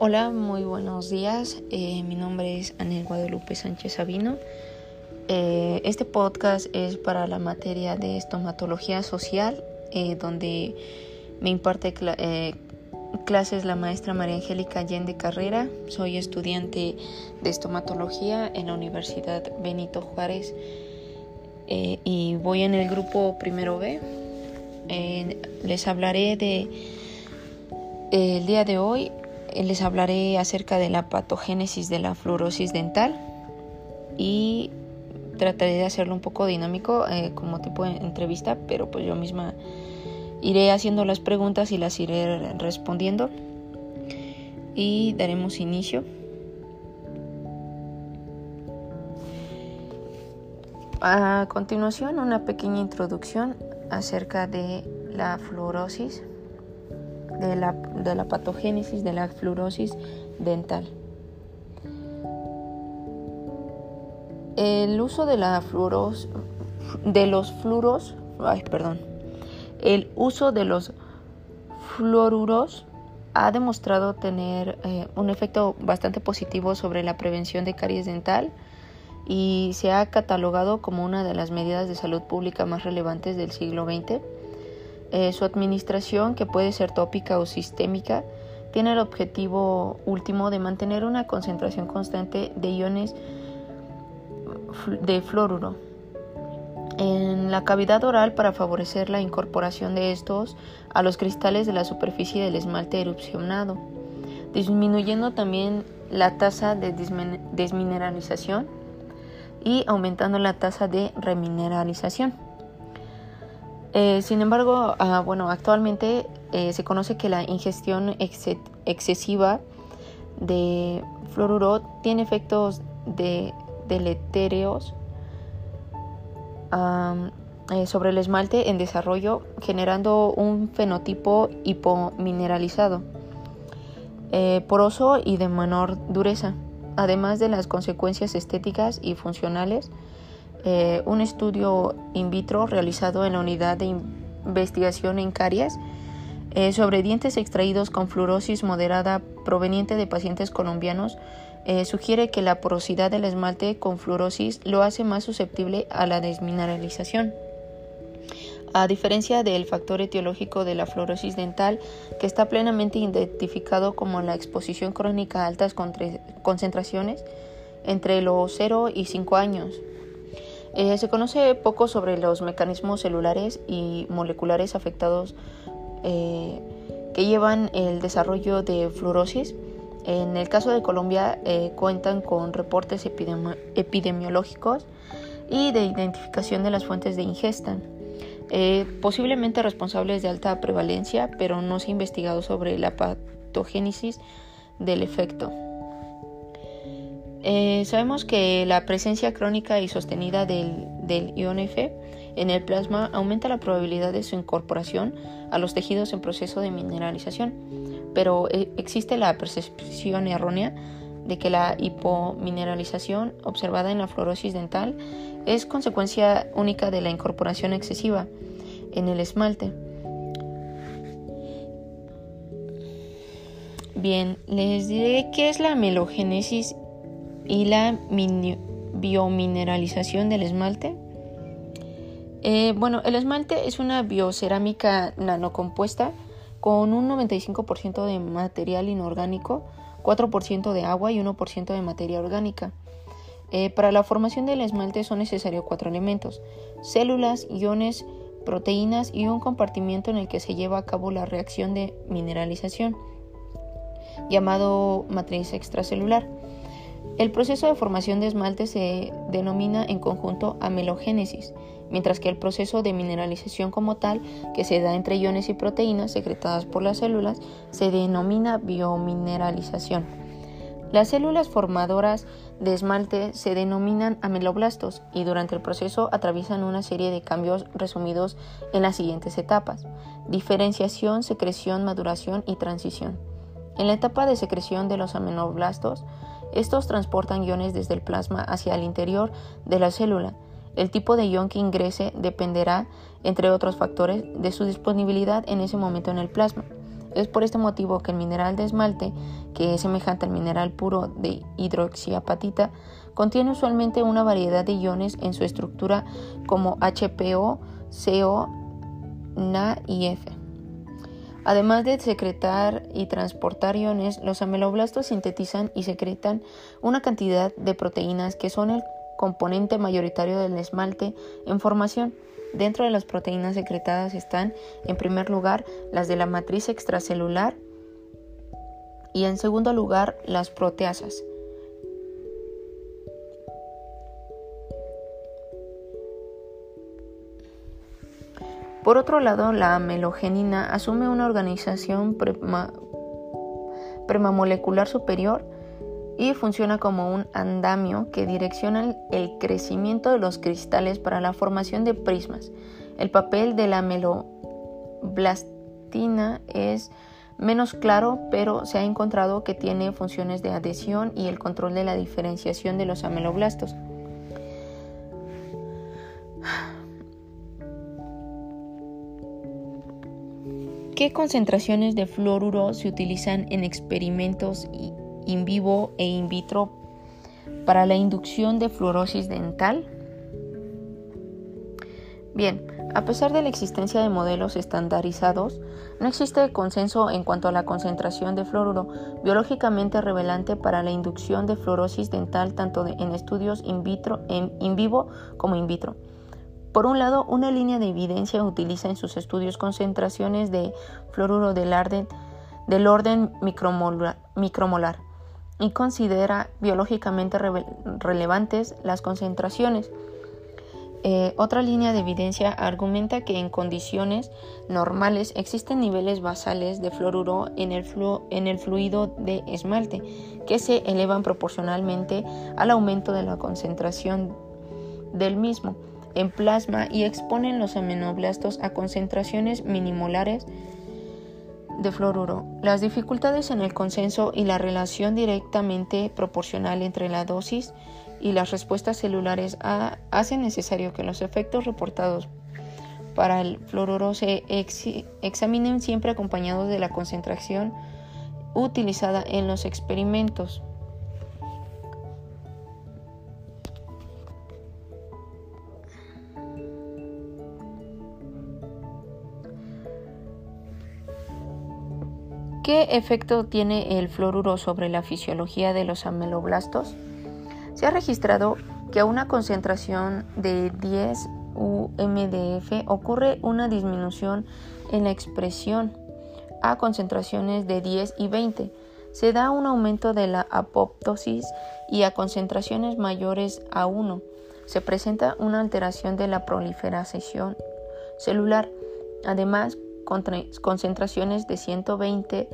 Hola, muy buenos días. Eh, mi nombre es Anel Guadalupe Sánchez Sabino. Eh, este podcast es para la materia de estomatología social, eh, donde me imparte clases la maestra María Angélica Allende Carrera. Soy estudiante de estomatología en la Universidad Benito Juárez y voy en el grupo primero B. les hablaré de el día de hoy les hablaré acerca de la patogénesis de la fluorosis dental y trataré de hacerlo un poco dinámico eh, como tipo de entrevista, pero pues yo misma iré haciendo las preguntas y las iré respondiendo y daremos inicio. A continuación una pequeña introducción acerca de la fluorosis de la, de la patogénesis de la fluorosis dental. El uso de la fluoros, de los fluoros, ay, perdón, el uso de los fluoruros ha demostrado tener eh, un efecto bastante positivo sobre la prevención de caries dental y se ha catalogado como una de las medidas de salud pública más relevantes del siglo XX eh, su administración, que puede ser tópica o sistémica, tiene el objetivo último de mantener una concentración constante de iones de fluoruro en la cavidad oral para favorecer la incorporación de estos a los cristales de la superficie del esmalte erupcionado, disminuyendo también la tasa de desmineralización y aumentando la tasa de remineralización. Eh, sin embargo, ah, bueno, actualmente eh, se conoce que la ingestión excesiva de fluoruro tiene efectos de deletéreos eh, sobre el esmalte en desarrollo, generando un fenotipo hipomineralizado, poroso y de menor dureza, además de las consecuencias estéticas y funcionales eh, un estudio in vitro realizado en la unidad de investigación en caries eh, sobre dientes extraídos con fluorosis moderada proveniente de pacientes colombianos eh, sugiere que la porosidad del esmalte con fluorosis lo hace más susceptible a la desmineralización. A diferencia del factor etiológico de la fluorosis dental, que está plenamente identificado como la exposición crónica a altas concentraciones entre los 0 y 5 años, eh, se conoce poco sobre los mecanismos celulares y moleculares afectados eh, que llevan el desarrollo de fluorosis. En el caso de Colombia eh, cuentan con reportes epidemiológicos y de identificación de las fuentes de ingesta, posiblemente responsables de alta prevalencia, pero no se ha investigado sobre la patogénesis del efecto. Eh, sabemos que la presencia crónica y sostenida del, del ion F en el plasma aumenta la probabilidad de su incorporación a los tejidos en proceso de mineralización, pero eh, existe la percepción errónea de que la hipomineralización observada en la fluorosis dental es consecuencia única de la incorporación excesiva en el esmalte. Bien, les diré qué es la melogénesis y la biomineralización del esmalte. Eh, bueno, el esmalte es una biocerámica nanocompuesta con un 95% de material inorgánico, 4% de agua y 1% de materia orgánica. Eh, para la formación del esmalte son necesarios cuatro elementos, células, iones, proteínas y un compartimiento en el que se lleva a cabo la reacción de mineralización, llamado matriz extracelular. El proceso de formación de esmalte se denomina en conjunto amelogénesis, mientras que el proceso de mineralización como tal, que se da entre iones y proteínas secretadas por las células, se denomina biomineralización. Las células formadoras de esmalte se denominan ameloblastos y durante el proceso atraviesan una serie de cambios resumidos en las siguientes etapas: diferenciación, secreción, maduración y transición. En la etapa de secreción de los ameloblastos, estos transportan iones desde el plasma hacia el interior de la célula. El tipo de ion que ingrese dependerá, entre otros factores, de su disponibilidad en ese momento en el plasma. Es por este motivo que el mineral de esmalte, que es semejante al mineral puro de hidroxiapatita, contiene usualmente una variedad de iones en su estructura como HPO, CO, Na y F. Además de secretar y transportar iones, los ameloblastos sintetizan y secretan una cantidad de proteínas que son el componente mayoritario del esmalte en formación. Dentro de las proteínas secretadas están, en primer lugar, las de la matriz extracelular y en segundo lugar, las proteasas. Por otro lado, la amelogenina asume una organización premamolecular superior y funciona como un andamio que direcciona el crecimiento de los cristales para la formación de prismas. El papel de la ameloblastina es menos claro, pero se ha encontrado que tiene funciones de adhesión y el control de la diferenciación de los ameloblastos. ¿Qué concentraciones de fluoruro se utilizan en experimentos in vivo e in vitro para la inducción de fluorosis dental? Bien, a pesar de la existencia de modelos estandarizados, no existe consenso en cuanto a la concentración de fluoruro biológicamente revelante para la inducción de fluorosis dental tanto en estudios in, vitro, in vivo como in vitro. Por un lado, una línea de evidencia utiliza en sus estudios concentraciones de fluoruro del, orden micromolar, y considera biológicamente relevantes las concentraciones. Eh, otra línea de evidencia argumenta que en condiciones normales existen niveles basales de fluoruro en el, en el fluido de esmalte que se elevan proporcionalmente al aumento de la concentración del mismo en plasma y exponen los amenoblastos a concentraciones minimolares de fluoruro. Las dificultades en el consenso y la relación directamente proporcional entre la dosis y las respuestas celulares hacen necesario que los efectos reportados para el fluoruro se examinen siempre acompañados de la concentración utilizada en los experimentos. ¿Qué efecto tiene el fluoruro sobre la fisiología de los ameloblastos? Se ha registrado que a una concentración de 10 UMDF ocurre una disminución en la expresión a concentraciones de 10 y 20. Se da un aumento de la apoptosis y a concentraciones mayores a 1 se presenta una alteración de la proliferación celular. Además, concentraciones de 120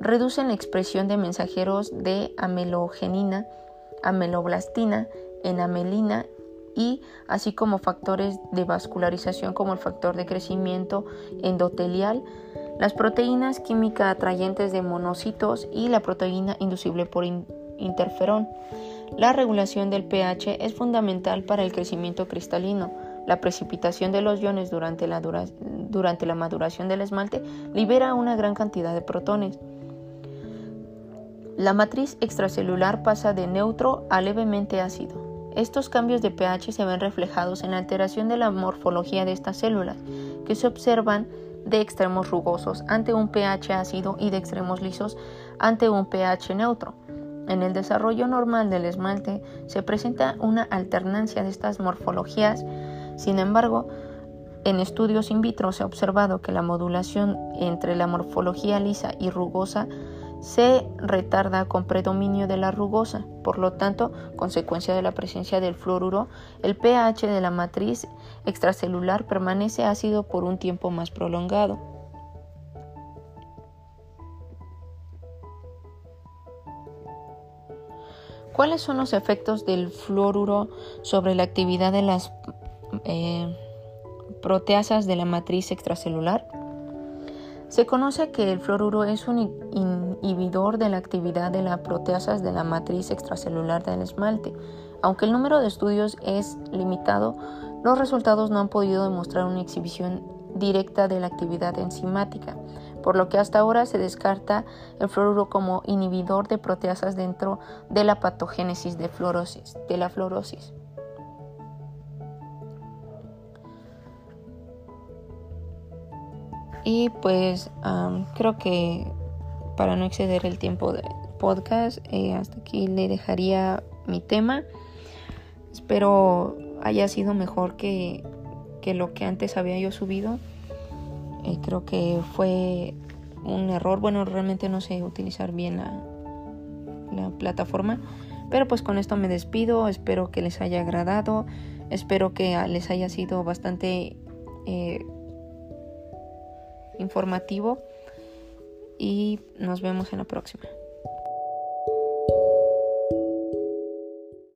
reducen la expresión de mensajeros de amelogenina, ameloblastina, enamelina y así como factores de vascularización como el factor de crecimiento endotelial, las proteínas química atrayentes de monocitos y la proteína inducible por interferón. La regulación del pH es fundamental para el crecimiento cristalino. La precipitación de los iones durante la, durante la maduración del esmalte libera una gran cantidad de protones. La matriz extracelular pasa de neutro a levemente ácido. Estos cambios de pH se ven reflejados en la alteración de la morfología de estas células, que se observan de extremos rugosos ante un pH ácido y de extremos lisos ante un pH neutro. En el desarrollo normal del esmalte se presenta una alternancia de estas morfologías, sin embargo, en estudios in vitro se ha observado que la modulación entre la morfología lisa y rugosa se retarda con predominio de la rugosa. Por lo tanto, consecuencia de la presencia del fluoruro, el pH de la matriz extracelular permanece ácido por un tiempo más prolongado. ¿Cuáles son los efectos del fluoruro sobre la actividad de las eh, proteasas de la matriz extracelular. Se conoce que el fluoruro es un inhibidor de la actividad de las proteasas de la matriz extracelular del esmalte. Aunque el número de estudios es limitado, los resultados no han podido demostrar una exhibición directa de la actividad enzimática. por lo que hasta ahora se descarta el fluoruro como inhibidor de proteasas dentro de la patogénesis de, fluorosis, de la fluorosis. Y pues creo que para no exceder el tiempo del podcast, eh, hasta aquí le dejaría mi tema. Espero haya sido mejor que, que lo que antes había yo subido. Eh, creo que fue un error. Bueno, realmente no sé utilizar bien la, la plataforma. Pero pues con esto me despido. Espero que les haya agradado. Espero que les haya sido bastante eh, informativo. Y nos vemos en la próxima.